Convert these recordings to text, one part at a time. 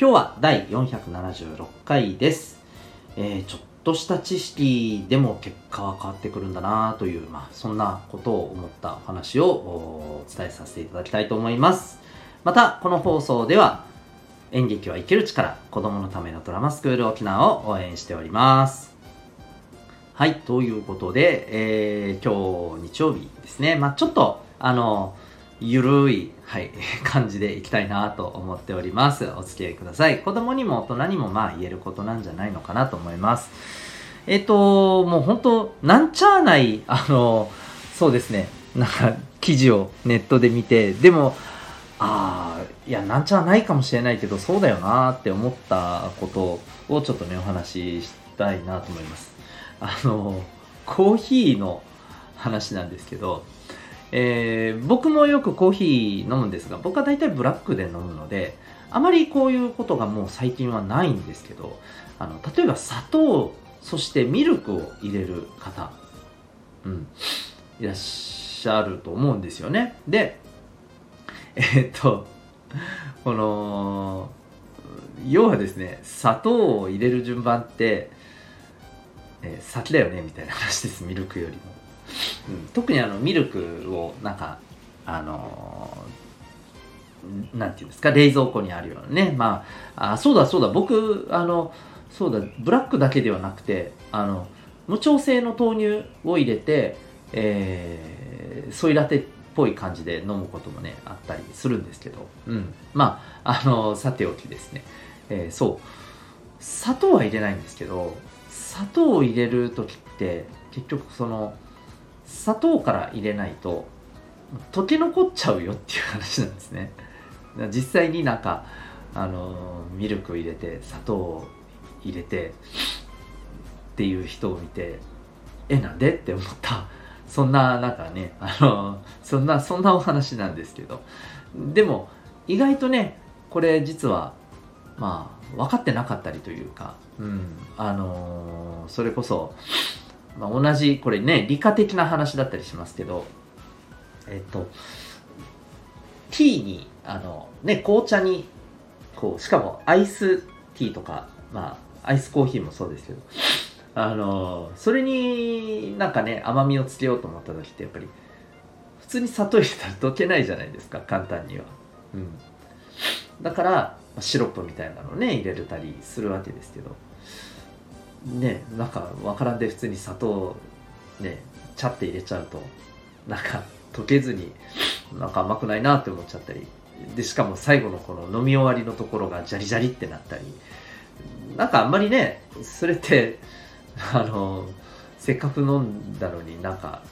今日は第476回です。えーちょっとした知識でも結果は変わってくるんだなという、まあ、そんなことを思ったお話をお伝えさせていただきたいと思います。また、この放送では、演劇は生きる力、子供のためのドラマスクール沖縄を応援しております。はい、ということで、えー今日日曜日ですね。まあちょっと、あの、ゆるい、はい、感じでいきたいなと思っております。お付き合いください。子供にも大人にもまあ言えることなんじゃないのかなと思います。えっ、と、もう本当なんちゃーない、あの、そうですね、なんか記事をネットで見て、でも、ああ、いや、なんちゃないかもしれないけど、そうだよなーって思ったことをちょっとね、お話ししたいなと思います。あの、コーヒーの話なんですけど、えー僕もよくコーヒー飲むんですが、僕は大体ブラックで飲むので、あまりこういうことがもう最近はないんですけど、あの、例えば砂糖、そしてミルクを入れる方、うん、いらっしゃると思うんですよね。で、えーっと、この、要はですね、砂糖を入れる順番って、えー先だよねみたいな話です、ミルクよりも。うん、特にあのミルクをなんかあのーなんていうんですか冷蔵庫にあるようなね。まああそうだそうだ。僕あのそうだブラックだけではなくてあの無調整の豆乳を入れて、えーソイラテっぽい感じで飲むこともねあったりするんですけど、うん、まああのさておきですね、えーそう。砂糖は入れないんですけど砂糖を入れる時って結局その砂糖から入れないと溶け残っちゃうよっていう話なんですね。実際になんかあのミルクを入れて砂糖を入れてっていう人を見てえなんで？って思った。そんななんかねあのそんなそんなお話なんですけど。でも意外とねこれ実はまあ分かってなかったりというか、うん、あのそれこそまあ、同じこれね理科的な話だったりしますけどえっとティーにあのね紅茶にこうしかもアイスティーとかまあアイスコーヒーもそうですけどあのそれになんかね甘みをつけようと思った時ってやっぱり普通に砂糖入れたら溶けないじゃないですか簡単には、うん、だからシロップみたいなのをね入れたりするわけですけど。ねなんかわからんで普通に砂糖ねちゃって入れちゃうとなんか溶けずになんか甘くないなって思っちゃったり。でしかも最後のこの飲み終わりのところがジャリジャリってなったり。なんかあんまりねそれってあのせっかく飲んだのになんか、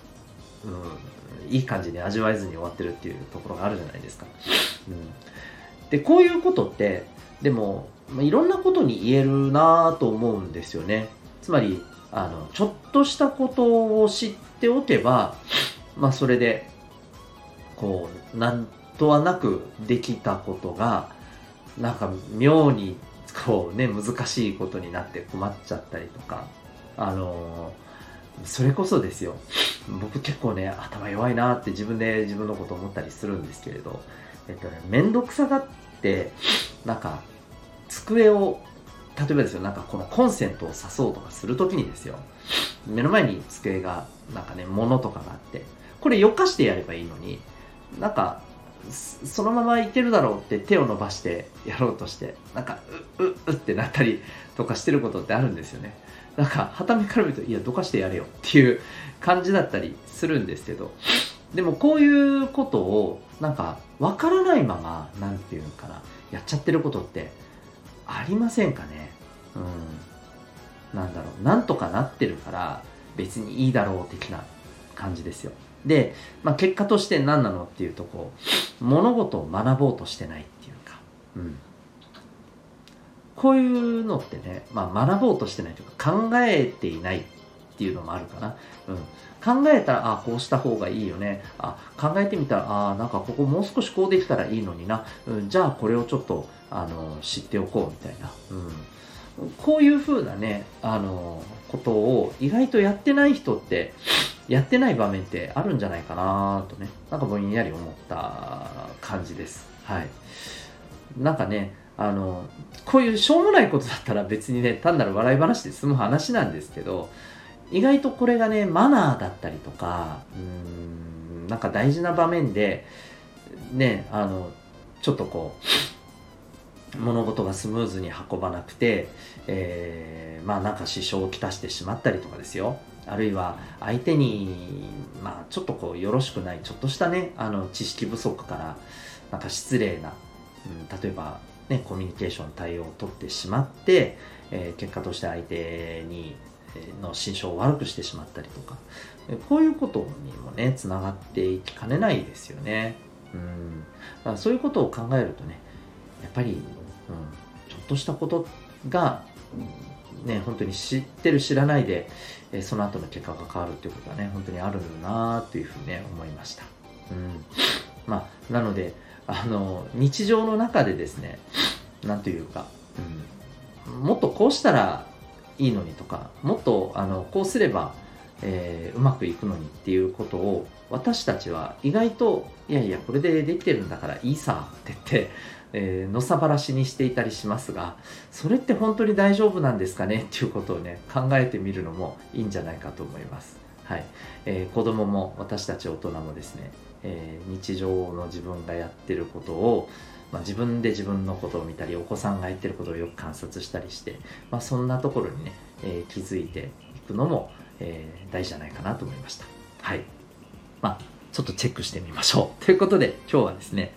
うん、いい感じに味わえずに終わってるっていうところがあるじゃないですか。うん、でこういうことってでもまあいろんなことに言えるなと思うんですよね。つまりあのちょっとしたことを知っておけば、まあ、それでこうなんとはなくできたことがなんか妙にこうね難しいことになって困っちゃったりとか。あのそれこそですよ。僕結構ね頭弱いなって自分で自分のこと思ったりするんですけれど。えっとね面倒くさがってなんか机を例えばですよなんかこのコンセントを挿そうとかするときにですよ目の前に机がなんかね物とかがあってこれよかしてやればいいのになんかそのままいけるだろうって手を伸ばしてやろうとしてなんかうううってなったりとかしてることってあるんですよね。なんかはためから見るといやどかしてやれよっていう感じだったりするんですけどでもこういうことをなんかわからないままなんていうのかなやっちゃってることってありませんかね？うん。なんだろう。なんとかなってるから別にいいだろう的な感じですよ。で、まあ、結果として何なのっていうとこう物事を学ぼうとしてないっていうか、うん、こういうのってね、まあ、学ぼうとしてないというか考えていないっていうのもあるかな。うん、考えたら、あこうした方がいいよね。あ考えてみたら、あなんかここもう少しこうできたらいいのにな。うん、じゃあこれをちょっとあの知っておこうみたいな。うん、こういうふうなね、あのことを意外とやってない人ってやってない場面ってあるんじゃないかなとね、なんかぼんやり思った感じです。はい。なんかね、あの、こういうしょうもないことだったら別にね、単なる笑い話で済む話なんですけど、意外とこれがね、マナーだったりとか、うん、なんか大事な場面で、ね、あの、ちょっとこう、物事がスムーズに運ばなくて、えー、まあなんか支障をきたしてしまったりとかですよ。あるいは相手に、まあちょっとこうよろしくない、ちょっとしたね、あの知識不足から、なんか失礼な、うん、例えばね、コミュニケーション対応を取ってしまって、えー、結果として相手にの心象を悪くしてしまったりとか、こういうことにもね、つながっていきかねないですよね。うん。だからそういうことを考えるとね、やっぱり、うん、ちょっとしたことが、ね、本当に知ってる知らないで、えその後の結果が変わるっていうことはね、本当にあるんだなというふうにね、思いました。うん。まあ、なので、あの、日常の中でですね、なんというか、うん、もっとこうしたらいいのにとかもっとあのこうすれば、えー、うまくいくのにっていうことを私たちは意外といやいやこれでできてるんだからいいさって言って、えー、のさばらしにしていたりしますがそれって本当に大丈夫なんですかねっていうことをね考えてみるのもいいんじゃないかと思います。はいえー、子供も私たち大人もですね、えー、日常の自分がやってることをまあ、自分で自分のことを見たりお子さんがやってることをよく観察したりして、まあ、そんなところにね、えー、気づいていくのも、えー、大事じゃないかなと思いました。はい。まあちょっとチェックしてみましょう。ということで今日はですね、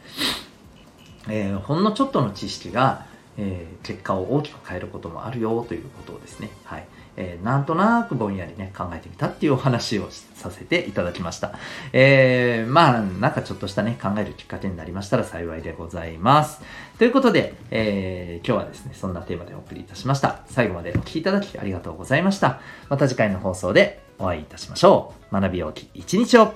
えー、ほんのちょっとの知識が、え結果を大きく変えることもあるよということをですねはいえー、なんとなくぼんやりね、考えてみたっていうお話をさせていただきました。えー、まあ、なんかちょっとしたね、考えるきっかけになりましたら幸いでございます。ということで、えー、今日はですね、そんなテーマでお送りいたしました。最後までお聴きいただきありがとうございました。また次回の放送でお会いいたしましょう。学びようき一日を